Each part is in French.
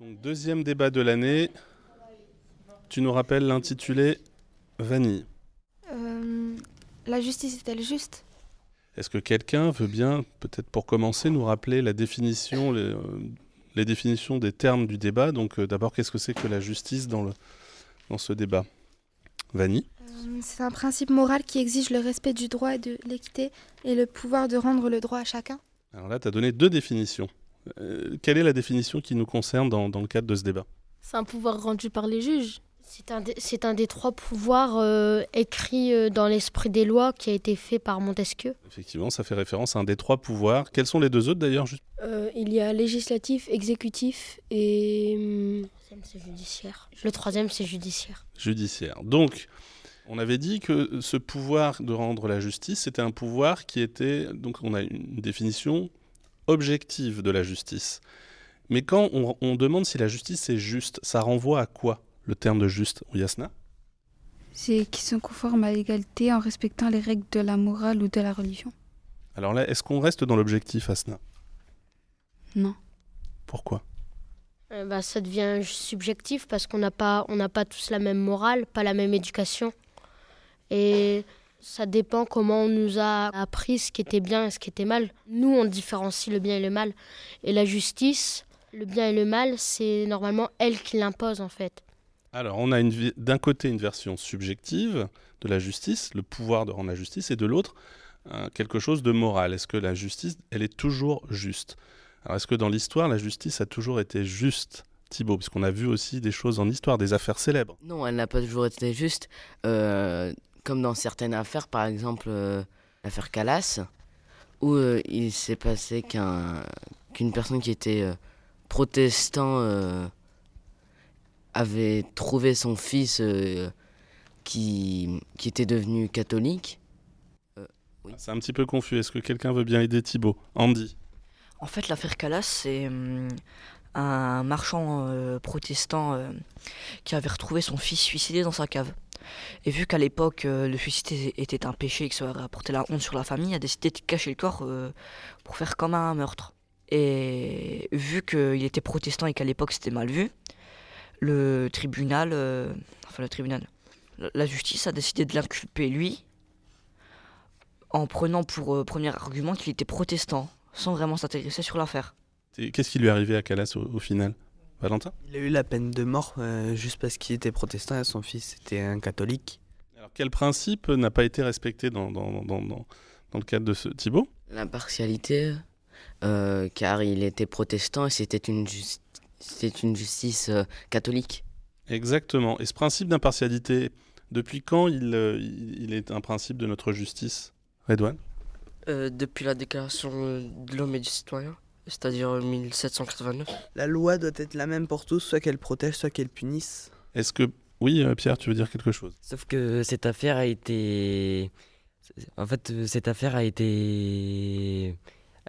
Donc, deuxième débat de l'année. Tu nous rappelles l'intitulé Vanille. Euh, la justice est-elle juste? Est-ce que quelqu'un veut bien, peut-être pour commencer, nous rappeler la définition, les, euh, les définitions des termes du débat? Donc euh, d'abord, qu'est-ce que c'est que la justice dans, le, dans ce débat? Vanille C'est un principe moral qui exige le respect du droit et de l'équité et le pouvoir de rendre le droit à chacun. Alors là, tu as donné deux définitions. Euh, quelle est la définition qui nous concerne dans, dans le cadre de ce débat? C'est un pouvoir rendu par les juges. C'est un, des- c'est un des trois pouvoirs euh, écrits euh, dans l'esprit des lois qui a été fait par Montesquieu. Effectivement, ça fait référence à un des trois pouvoirs. Quels sont les deux autres d'ailleurs Euh, il y a législatif, exécutif et... hum, Le troisième, c'est judiciaire. Le troisième, c'est judiciaire. judiciaire. Donc, on avait dit que ce pouvoir de rendre la justice, c'était un pouvoir qui était, donc on a une définition objective de la justice. Mais quand on, on demande si la justice est juste, ça renvoie à quoi le terme de juste Yasna C'est qui sont conformes à l'égalité en respectant les règles de la morale ou de la religion. Alors là, est-ce qu'on reste dans l'objectif, Asna? Non. Pourquoi? Euh, bah, ça devient subjectif parce qu'on n'a pas, on n'a pas tous la même morale, pas la même éducation. Et ça dépend comment on nous a appris ce qui était bien et ce qui était mal. Nous, on différencie le bien et le mal. Et la justice, le bien et le mal, c'est normalement elle qui l'impose en fait. Alors, on a d'un côté une version subjective de la justice, le pouvoir de rendre la justice, et de l'autre, euh, quelque chose de moral. Est-ce que la justice, elle est toujours juste? Alors, est-ce que dans l'histoire, la justice a toujours été juste, Thibaut Puisqu'on a vu aussi des choses en histoire, des affaires célèbres. Non, elle n'a pas toujours été juste. euh, comme dans certaines affaires, par exemple euh, l'affaire Calas, où euh, il s'est passé qu'un, qu'une personne qui était euh, protestant euh, avait trouvé son fils euh, qui, qui était devenu catholique. C'est un petit peu confus. Est-ce que quelqu'un veut bien aider Thibaut? Andy En fait, l'affaire Calas, c'est hum, un marchand euh, protestant euh, qui avait retrouvé son fils suicidé dans sa cave. Et vu qu'à l'époque, euh, le suicide était un péché et que ça apporté la honte sur la famille, il a décidé de cacher le corps euh, pour faire comme un meurtre. Et vu qu'il était protestant et qu'à l'époque c'était mal vu, le tribunal, euh, enfin le tribunal, la- justice a décidé de l'inculper lui en prenant pour premier argument qu'il était protestant, sans vraiment s'intéresser sur l'affaire. Qu'est-ce qui lui est arrivé à Calas au final? Valentin? Il a eu la peine de mort euh, juste parce qu'il était protestant et son fils était un catholique. Alors, quel principe n'a pas été respecté dans, dans, dans, dans, dans le cadre de ce Thibaut L'impartialité, euh, car il était protestant et c'était une, une justice euh, catholique. Exactement. Et ce principe d'impartialité, depuis quand il, euh, il il est un principe de notre justice? Redouane? Euh, depuis la déclaration de l'homme et du citoyen, c'est-à-dire 1789. La loi doit être la même pour tous, soit qu'elle protège, soit qu'elle punisse. Est-ce que... Oui, euh, Pierre, tu veux dire quelque chose? Sauf que cette affaire a été. En fait, cette affaire a été.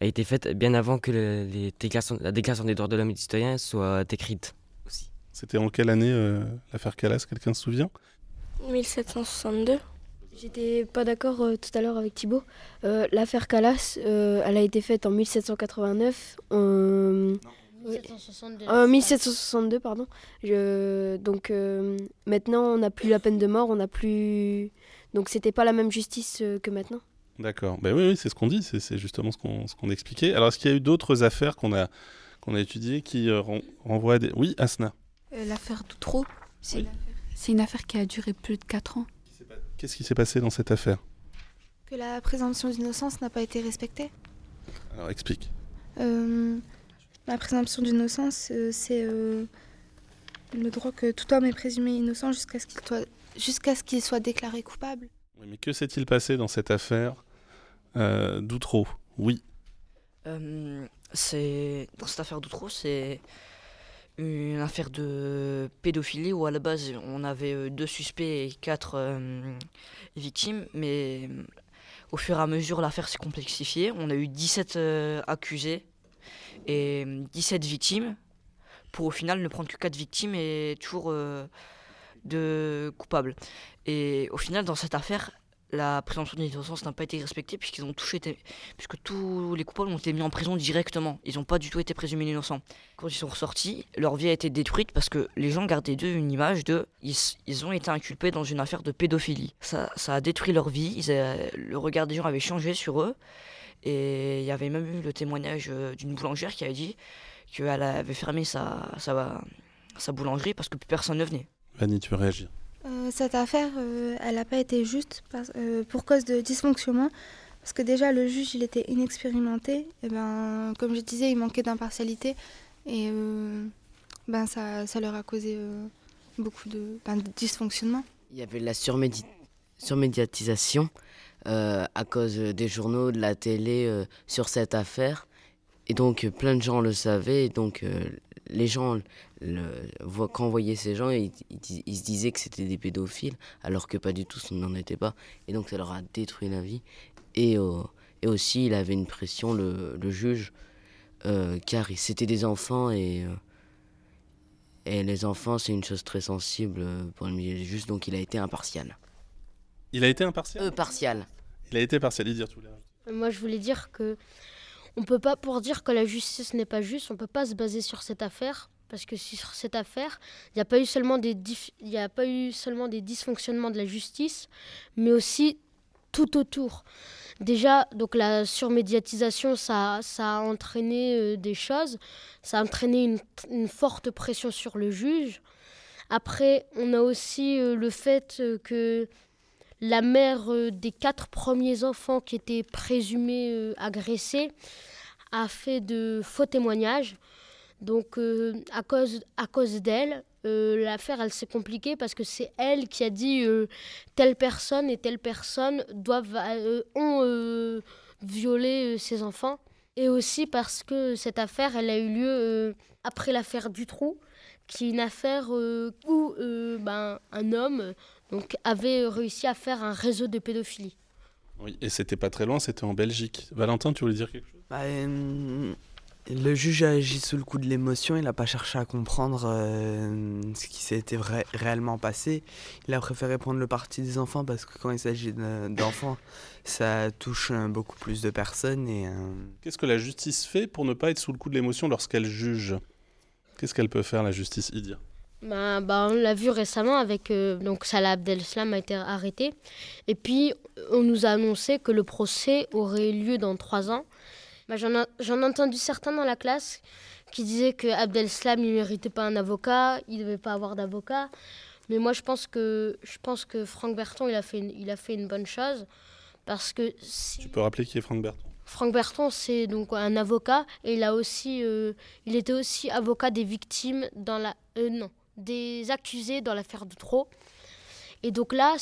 a été faite bien avant que le- les déclarations- la déclaration des droits de l'homme et du citoyen soit écrite aussi. C'était en quelle année euh, l'affaire Calas Quelqu'un se souvient? 1762. J'étais pas d'accord euh, tout à l'heure avec Thibaut. Euh, L'affaire Calas, euh, elle a été faite en 1789. euh, oui. 1762. Euh, 1762, pardon. Je- donc euh, maintenant, on n'a plus la peine de mort, on n'a plus. Donc c'était pas la même justice euh, que maintenant. D'accord. Ben oui, oui c'est ce qu'on dit, c'est c'est justement ce qu'on ce qu'on expliquait. Alors, est-ce qu'il y a eu d'autres affaires qu'on a, qu'on a étudiées qui euh, ren- renvoient à des... Oui, Asna Euh, L'affaire Doutreau, c'est Oui. une, affaire- c'est une affaire qui a duré plus de 4 ans. Qu'est-ce qui s'est passé dans cette affaire Que la présomption d'innocence n'a pas été respectée. Alors, explique. Euh, la présomption d'innocence, euh, c'est euh, le droit que tout homme est présumé innocent jusqu'à ce qu'il soit, jusqu'à ce qu'il soit déclaré coupable. Oui, mais que s'est-il passé dans cette affaire euh, d'Outreau? Oui. Euh, c'est dans cette affaire d'Outreau, c'est une affaire de pédophilie où à la base on avait euh, deux suspects et quatre euh, victimes, mais euh, au fur et à mesure l'affaire s'est complexifiée. On a eu 17 euh, accusés et euh, 17 victimes pour au final ne prendre que 4 victimes et toujours de coupables. Et au final dans cette affaire, la présomption d'innocence n'a pas été respectée puisqu'ils ont tous été, puisque tous les coupables ont été mis en prison directement. Ils n'ont pas du tout été présumés innocents. Quand ils sont ressortis, leur vie a été détruite parce que les gens gardaient d'eux une image de ils, ont été inculpés dans une affaire de pédophilie. Ça, a détruit leur vie. le regard des gens avait changé sur eux. Et il y avait même eu le témoignage euh, d'une boulangère qui avait dit qu'elle avait fermé sa, sa, sa boulangerie parce que plus personne ne venait. Vanny, tu veux réagir? Euh, cette affaire, euh, elle n'a pas été juste euh, pour cause de dysfonctionnement. Parce que déjà, le juge, il était inexpérimenté. Et ben, comme je disais, il manquait d'impartialité. Et ben, ça, ça, leur a causé beaucoup de, ben, de, dysfonctionnement. Il y avait la surmédiatisation à cause des journaux, de la télé sur cette affaire. Et donc, plein de gens le savaient. Et donc, les gens, quand on voyait ces gens, ils, se disaient que c'était des pédophiles, alors que pas du tout, ce n'en était pas. Et donc ça leur a détruit la vie. Et, euh, et aussi, il avait une pression, le, juge, euh, car c'était des enfants et, euh, et les enfants, c'est une chose très sensible pour le milieu du juge, donc il a été impartial. Il a été impartial? Partial. Il a été partial, dire tout Moi, je voulais dire que on peut pas, pour dire que la justice n'est pas juste, on peut pas se baser sur cette affaire, parce que sur cette affaire, il n'y a pas eu seulement des, dysfonctionnements de la justice, mais aussi tout autour. Déjà, donc la surmédiatisation, ça, ça a entraîné euh, des choses, ça a entraîné une, une, forte pression sur le juge. Après, on a aussi euh, le fait euh, que la mère des quatre premiers enfants qui étaient présumés agressés a fait de faux témoignages. Donc euh, à cause, à cause d'elle, euh, l'affaire elle s'est compliquée parce que c'est elle qui a dit euh, telle personne et telle personne doivent ont violé ses enfants et aussi parce que cette affaire elle a eu lieu après l'affaire du trou qui est une affaire où ben, un homme donc avait réussi à faire un réseau de pédophilie. Oui, et c'était pas très loin, c'était en Belgique. Valentin, tu voulais dire quelque chose? Bah, le juge a agi sous le coup de l'émotion, il n'a pas cherché à comprendre euh, ce qui s'était réellement passé. Il a préféré prendre le parti des enfants parce que quand il s'agit d'enfants, ça touche euh, beaucoup plus de personnes. Et, euh, Qu'est-ce que la justice fait pour ne pas être sous le coup de l'émotion lorsqu'elle juge? Qu'est-ce qu'elle peut faire, la justice, Idia? Bah, bah, on l'a vu récemment avec donc Salah Abdeslam a été arrêté et puis on nous a annoncé que le procès aurait lieu dans trois ans bah, J'en ai entendu certains dans la classe qui disaient que Abdel Slam ne méritait pas un avocat, il ne devait pas avoir d'avocat. Mais moi, je pense que, je pense que Franck Berton, il a, fait une, il a fait une bonne chose. Parce que Tu peux rappeler qui est Franck Berton Franck Berton, c'est donc un avocat et il, a aussi, euh, il était aussi avocat des victimes dans la. Euh, non, des accusés dans l'affaire de trop. Et donc là,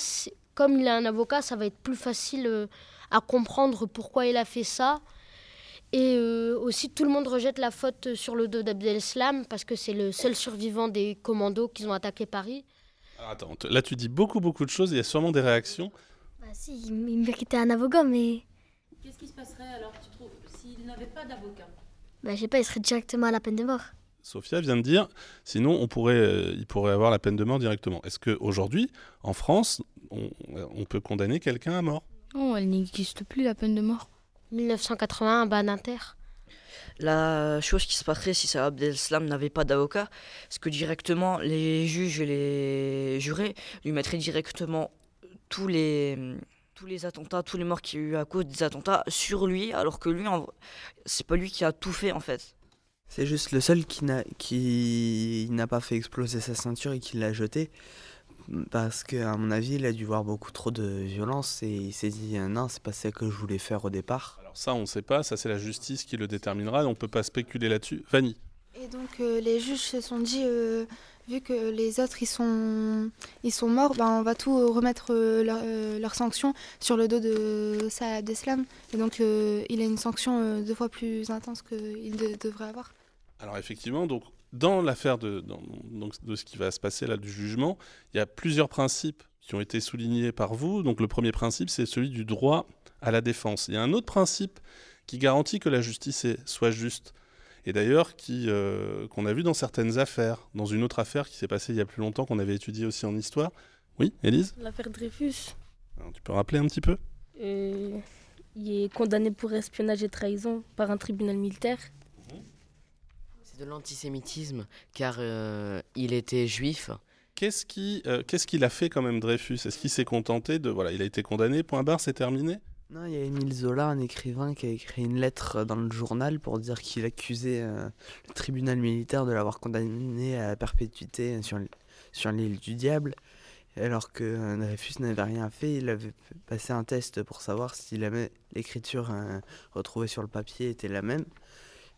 comme il a un avocat, ça va être plus facile euh, à comprendre pourquoi il a fait ça et euh, aussi, tout le monde rejette la faute sur le dos d'Abdel-Slam parce que c'est le seul survivant des commandos qui ont attaqué Paris. attends, là tu dis beaucoup, beaucoup de choses, il y a sûrement des réactions. Bah si, il méritait un avocat, mais... Qu'est-ce qui se passerait alors, tu trouves, s'il n'avait pas d'avocat? Bah je sais pas, il serait directement à la peine de mort. Sophia vient de dire, sinon on pourrait, euh, il pourrait avoir la peine de mort directement. Est-ce qu'aujourd'hui, en France, on, on peut condamner quelqu'un à mort? Non, elle n'existe plus, la peine de mort. 1981, ban inter. La chose qui se passerait si Salah Abdeslam n'avait pas d'avocat, c'est que directement les juges et les jurés lui mettraient directement tous les, tous les attentats, tous les morts qu'il y a eu à cause des attentats sur lui, alors que lui, c'est pas lui qui a tout fait en fait. C'est juste le seul qui n'a qui n'a pas fait exploser sa ceinture et qui l'a jeté parce qu'à mon avis, il a dû voir beaucoup trop de violence et il s'est dit euh, non, c'est pas ça que je voulais faire au départ. Alors ça, on ne sait pas, ça c'est la justice qui le déterminera, on ne peut pas spéculer là-dessus. Vanny Et donc euh, les juges se sont dit, euh, vu que les autres ils sont, ils sont morts, ben, on va tout remettre leurs leur sanctions sur le dos de Salah Abdeslam. Et donc il a une sanction deux fois plus intense qu'il devrait avoir. Alors effectivement, donc dans l'affaire de, de ce qui va se passer là du jugement, il y a plusieurs principes qui ont été soulignés par vous. Donc le premier principe, c'est celui du droit à la défense. Il y a un autre principe qui garantit que la justice soit juste. Et d'ailleurs, qui, euh, qu'on a vu dans certaines affaires, dans une autre affaire qui s'est passée il y a plus longtemps, qu'on avait étudiée aussi en histoire. Oui, Élise? L'affaire Dreyfus. tu peux rappeler un petit peu? Euh, Il est condamné pour espionnage et trahison par un tribunal militaire. C'est de l'antisémitisme car euh, il était juif. Qu'est-ce qui, euh, qu'est-ce qu'il a fait quand même Dreyfus? Est-ce qu'il s'est contenté de voilà, il a été condamné, point barre, c'est terminé? Non, il y a Émile Zola, un écrivain, qui a écrit une lettre dans le journal pour dire qu'il accusait le tribunal militaire de l'avoir condamné à perpétuité sur, sur l'île du diable. Alors que euh, Dreyfus n'avait rien fait, il avait passé un test pour savoir si l'écriture euh, retrouvée sur le papier était la même.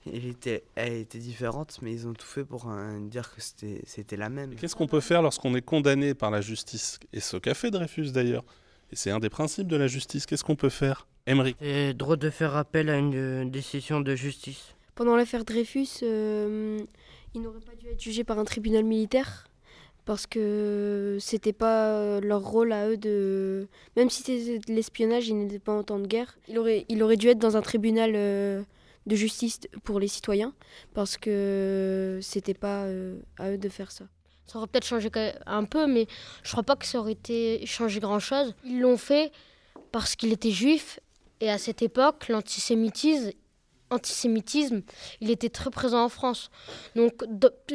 Elle était, elle était différente, mais ils ont tout fait pour euh, dire que c'était la même. Qu'est-ce qu'on peut faire lorsqu'on est condamné par la justice? Et ce qu'a fait Dreyfus d'ailleurs. Et c'est un des principes de la justice. Qu'est-ce qu'on peut faire? Emery C'est droit de faire appel à une décision de justice. Pendant l'affaire Dreyfus, il n'aurait pas dû être jugé par un tribunal militaire parce que c'était pas leur rôle à eux de même si c'était de l'espionnage ils n'étaient pas en temps de guerre il aurait il aurait dû être dans un tribunal euh, de justice pour les citoyens parce que c'était pas euh, à eux de faire ça. Ça aurait peut-être changé un peu mais je crois pas que ça aurait été changé grand chose ils l'ont fait parce qu'il était juif et à cette époque l'antisémitisme antisémitisme, il était très présent en France. Donc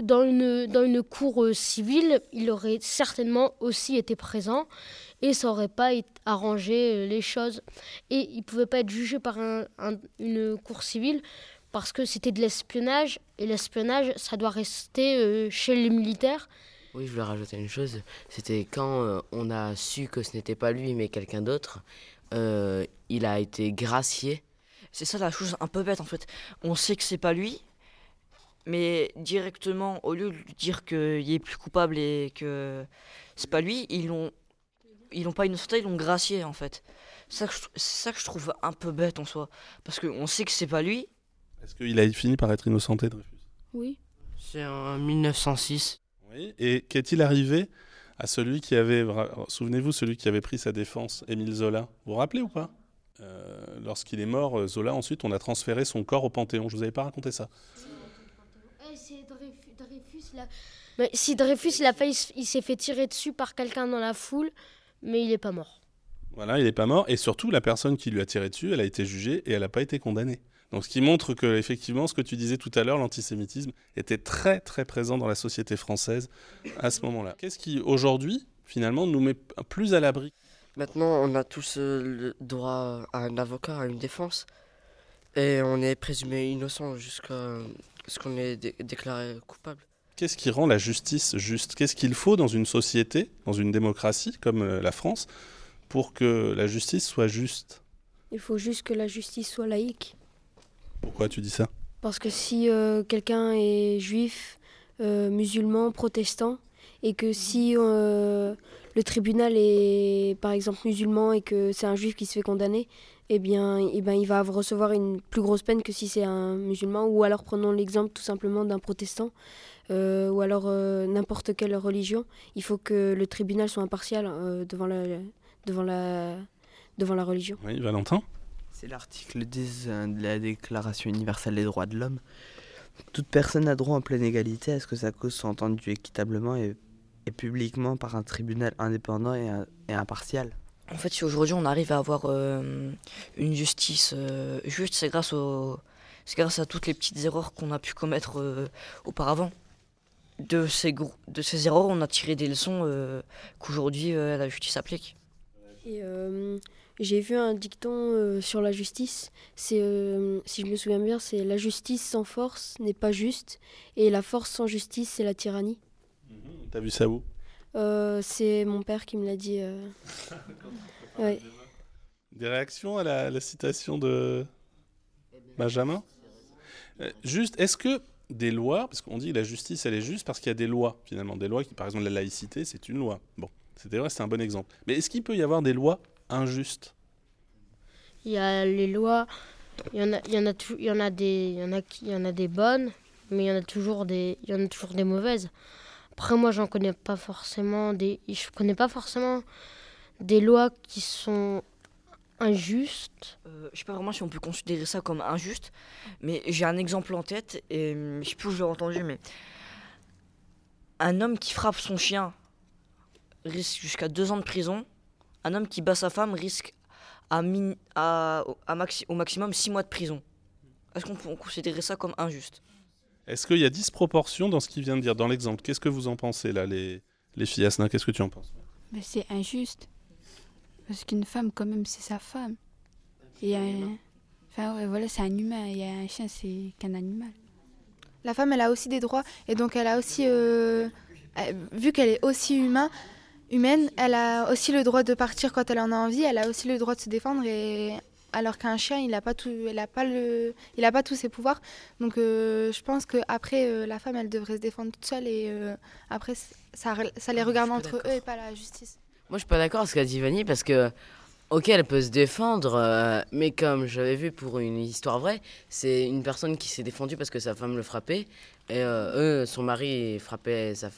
dans une, dans une cour euh, civile, il aurait certainement aussi été présent et ça n'aurait pas arrangé euh, les choses. Et il ne pouvait pas être jugé par une cour civile parce que c'était de l'espionnage et l'espionnage, ça doit rester euh, chez les militaires. Oui, je voulais rajouter une chose. C'était quand on a su que ce n'était pas lui mais quelqu'un d'autre, il a été gracié c'est ça la chose un peu bête en fait. On sait que c'est pas lui, mais directement, au lieu de lui dire qu'il est plus coupable et que c'est pas lui, ils l'ont ils l'ont pas innocenté, ils l'ont gracié en fait. C'est ça, que je trouve un peu bête en soi. Parce qu'on sait que c'est pas lui. Est-ce qu'il a fini par être innocenté, Dreyfus? Oui. C'est en 1906. Oui. Et qu'est-il arrivé à celui qui avait. Souvenez-vous, celui qui avait pris sa défense, Émile Zola Vous vous rappelez ou pas? Euh, lorsqu'il est mort, euh, Zola, ensuite, on a transféré son corps au Panthéon. Je vous avais pas raconté ça eh, si Dreyfus, il, a il s'est fait tirer dessus par quelqu'un dans la foule, mais il n'est pas mort. Voilà, il n'est pas mort. Et surtout, la personne qui lui a tiré dessus, elle a été jugée et elle n'a pas été condamnée. Donc, ce qui montre que, effectivement, ce que tu disais tout à l'heure, l'antisémitisme était très, très présent dans la société française à ce moment-là. Qu'est-ce qui, aujourd'hui, finalement, nous met plus à l'abri? Maintenant, on a tous euh, le droit à un avocat, à une défense. Et on est présumé innocent jusqu'à ce qu'on est déclaré coupable. Qu'est-ce qui rend la justice juste? Qu'est-ce qu'il faut dans une société, dans une démocratie comme euh, la France, pour que la justice soit juste? Il faut juste que la justice soit laïque. Pourquoi tu dis ça? Parce que si euh, quelqu'un est juif, musulman, protestant, et que si le tribunal est par exemple musulman et que c'est un juif qui se fait condamner, eh bien, eh ben, il va recevoir une plus grosse peine que si c'est un musulman. Ou alors prenons l'exemple tout simplement d'un protestant euh, ou alors euh, n'importe quelle religion. Il faut que le tribunal soit impartial euh, devant, la, devant, la, devant la religion. Oui, Valentin? C'est l'article 10 de la Déclaration universelle des droits de l'homme. Toute personne a droit en pleine égalité à ce que sa cause soit entendue équitablement et et publiquement par un tribunal indépendant et, impartial. En fait, si aujourd'hui on arrive à avoir euh, une justice euh, juste, c'est grâce, au, grâce à toutes les petites erreurs qu'on a pu commettre euh, auparavant. De ces, de ces erreurs, on a tiré des leçons qu'aujourd'hui la justice applique. Et j'ai vu un dicton sur la justice. C'est, si je me souviens bien, c'est la justice sans force n'est pas juste, et la force sans justice, c'est la tyrannie. T'as vu ça où? Euh, C'est mon père qui me l'a dit. Euh. Des réactions à la, citation de Benjamin? Euh, Juste, est-ce que des lois, parce qu'on dit que la justice elle est juste parce qu'il y a des lois finalement, des lois qui, par exemple la laïcité, c'est une loi. Bon, c'était vrai, c'est un bon exemple. Mais est-ce qu'il peut y avoir des lois injustes? Il y a les lois, il y en a, il y en a, il y en a des, il y en a, il y en a des bonnes, mais il y en a toujours des, il y en a toujours des mauvaises. Après, moi, j'en connais pas forcément des. Je connais pas forcément des lois qui sont injustes. Euh, je sais pas vraiment si on peut considérer ça comme injuste, mais j'ai un exemple en tête et hum, je sais plus où je l'ai entendu, mais un homme qui frappe son chien risque jusqu'à deux ans de prison, un homme qui bat sa femme risque à, à, au maximum 6 mois de prison. Est-ce qu'on peut considérer ça comme injuste? Est-ce qu'il y a disproportion dans ce qu'il vient de dire, dans l'exemple? Qu'est-ce que vous en pensez là, les, les filles Asna Qu'est-ce que tu en penses? Mais C'est injuste. Parce qu'une femme, quand même, c'est sa femme. Et un... Enfin, voilà, c'est un humain. Et un chien, c'est qu'un animal. La femme, elle a aussi des droits. Et donc, elle a aussi. Euh, vu qu'elle est aussi humain, humaine, elle a aussi le droit de partir quand elle en a envie, elle a aussi le droit de se défendre et alors qu'un chien, il n'a pas tout, il a pas le, il a pas tous ses pouvoirs. Donc euh, je pense que après euh, la femme, elle devrait se défendre toute seule et euh, après ça, ça les regarde entre eux et pas la justice. Moi, je suis pas d'accord avec ce qu'a dit Vanny parce que Ok, elle peut se défendre, mais comme j'avais vu pour une histoire vraie, c'est une personne qui s'est défendue parce que sa femme le frappait, et eux, son mari frappait sa,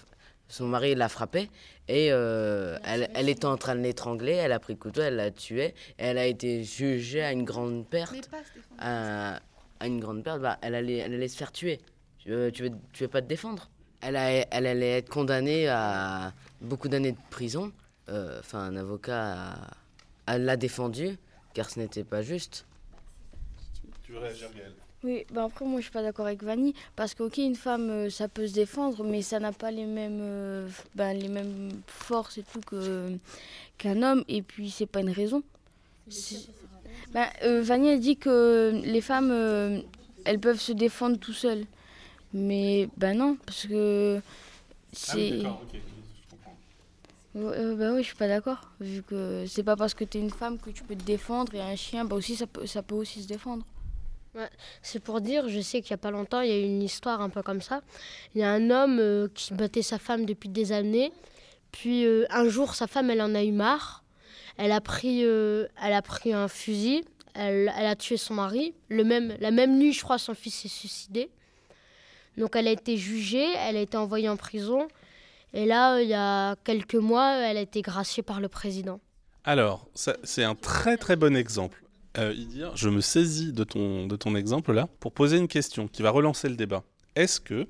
son mari la frappait et euh, elle, elle, était en train de l'étrangler, elle a pris le couteau, elle l'a tué et elle a été jugée à une grande perte. À, à, une grande perte, bah, elle, allait, elle allait se faire tuer. Tu veux, tu veux, tu veux pas te défendre elle, a, elle allait être condamnée à beaucoup d'années de prison. Euh, enfin, un avocat l'a défendue car ce n'était pas juste. Tu veux réagir, Gaëlle oui, bah après moi je suis pas d'accord avec Vanny parce qu'ok une femme euh, ça peut se défendre mais ça n'a pas les mêmes euh, ben, les mêmes forces et tout que qu'un homme et puis c'est pas une raison. Ben, euh, Vanny a dit que les femmes elles peuvent se défendre tout seules. Mais ben non parce que c'est ah, bah oui, je suis pas d'accord. Vu que c'est pas parce que tu es une femme que tu peux te défendre et un chien, bah aussi ça peut, ça peut aussi se défendre c'est pour dire, je sais qu'il n'y a pas longtemps, il y a eu une histoire un peu comme ça. Il y a un homme euh, qui battait sa femme depuis des années. Puis euh, un jour, sa femme, elle en a eu marre. Elle a pris, euh, elle a pris un fusil. Elle, elle, a tué son mari. Le même, la même nuit, je crois, son fils s'est suicidé. Donc elle a été jugée, elle a été envoyée en prison. Et là, il y a quelques mois, elle a été graciée par le président. Alors, c'est un très très bon exemple. Euh, je me saisis de ton, de ton exemple là pour poser une question qui va relancer le débat. Est-ce que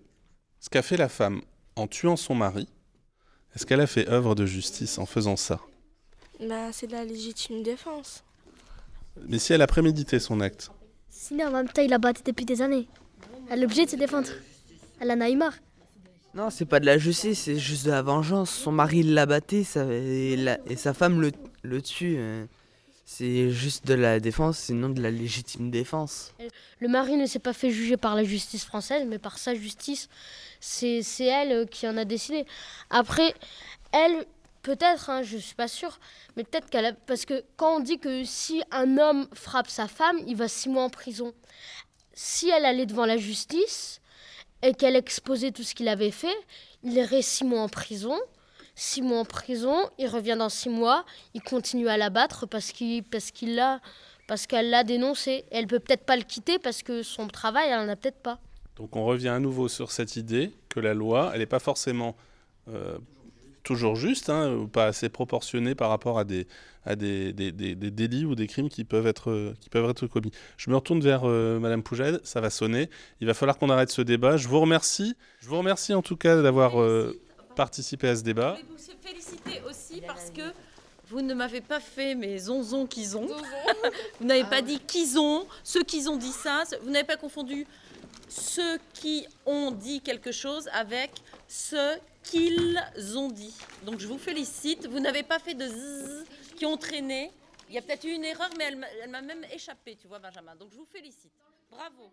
ce qu'a fait la femme en tuant son mari, est-ce qu'elle a fait œuvre de justice en faisant ça? Bah, C'est de la légitime défense. Mais si elle a prémédité son acte Sinon, en même temps, il a battu depuis des années. Elle est obligée de se défendre. Elle en a eu marre. Non, c'est pas de la justice, c'est juste de la vengeance. Son mari l'a battu et, et, sa femme le, le tue. Euh. C'est juste de la défense, sinon de la légitime défense. Le mari ne s'est pas fait juger par la justice française, mais par sa justice. C'est elle euh, qui en a décidé. Après, elle, peut-être, hein, je ne suis pas sûre, mais peut-être qu'elle a... Parce que quand on dit que si un homme frappe sa femme, il va six mois en prison. Si elle allait devant la justice et qu'elle exposait tout ce qu'il avait fait, il irait six mois en prison six mois en prison, il revient dans six mois, il continue à l'abattre parce qu'il parce qu'il l'a parce qu'elle l'a dénoncé. elle peut peut-être pas le quitter parce que son travail, elle en a peut-être pas. Donc on revient à nouveau sur cette idée que la loi, elle n'est pas forcément euh, toujours juste, hein, ou pas assez proportionnée par rapport à des, à des, des, des, délits ou des crimes qui peuvent être, qui peuvent être commis. Je me retourne vers euh, Madame Poujade, ça va sonner. Il va falloir qu'on arrête ce débat. Je vous remercie. Je vous remercie en tout cas d'avoir euh, participer à ce débat. Je voulais vous féliciter aussi parce que vous ne m'avez pas fait mes zonzons qu'ils ont. vous n'avez pas ah dit qu'ils ont, ceux qui ont dit ça. Vous n'avez pas confondu ceux qui ont dit quelque chose avec ceux qu'ils ont dit. Donc je vous félicite. Vous n'avez pas fait de zzz qui ont traîné. Il y a peut-être eu une erreur, mais elle m'a même échappé, tu vois, Benjamin. Donc je vous félicite. Bravo.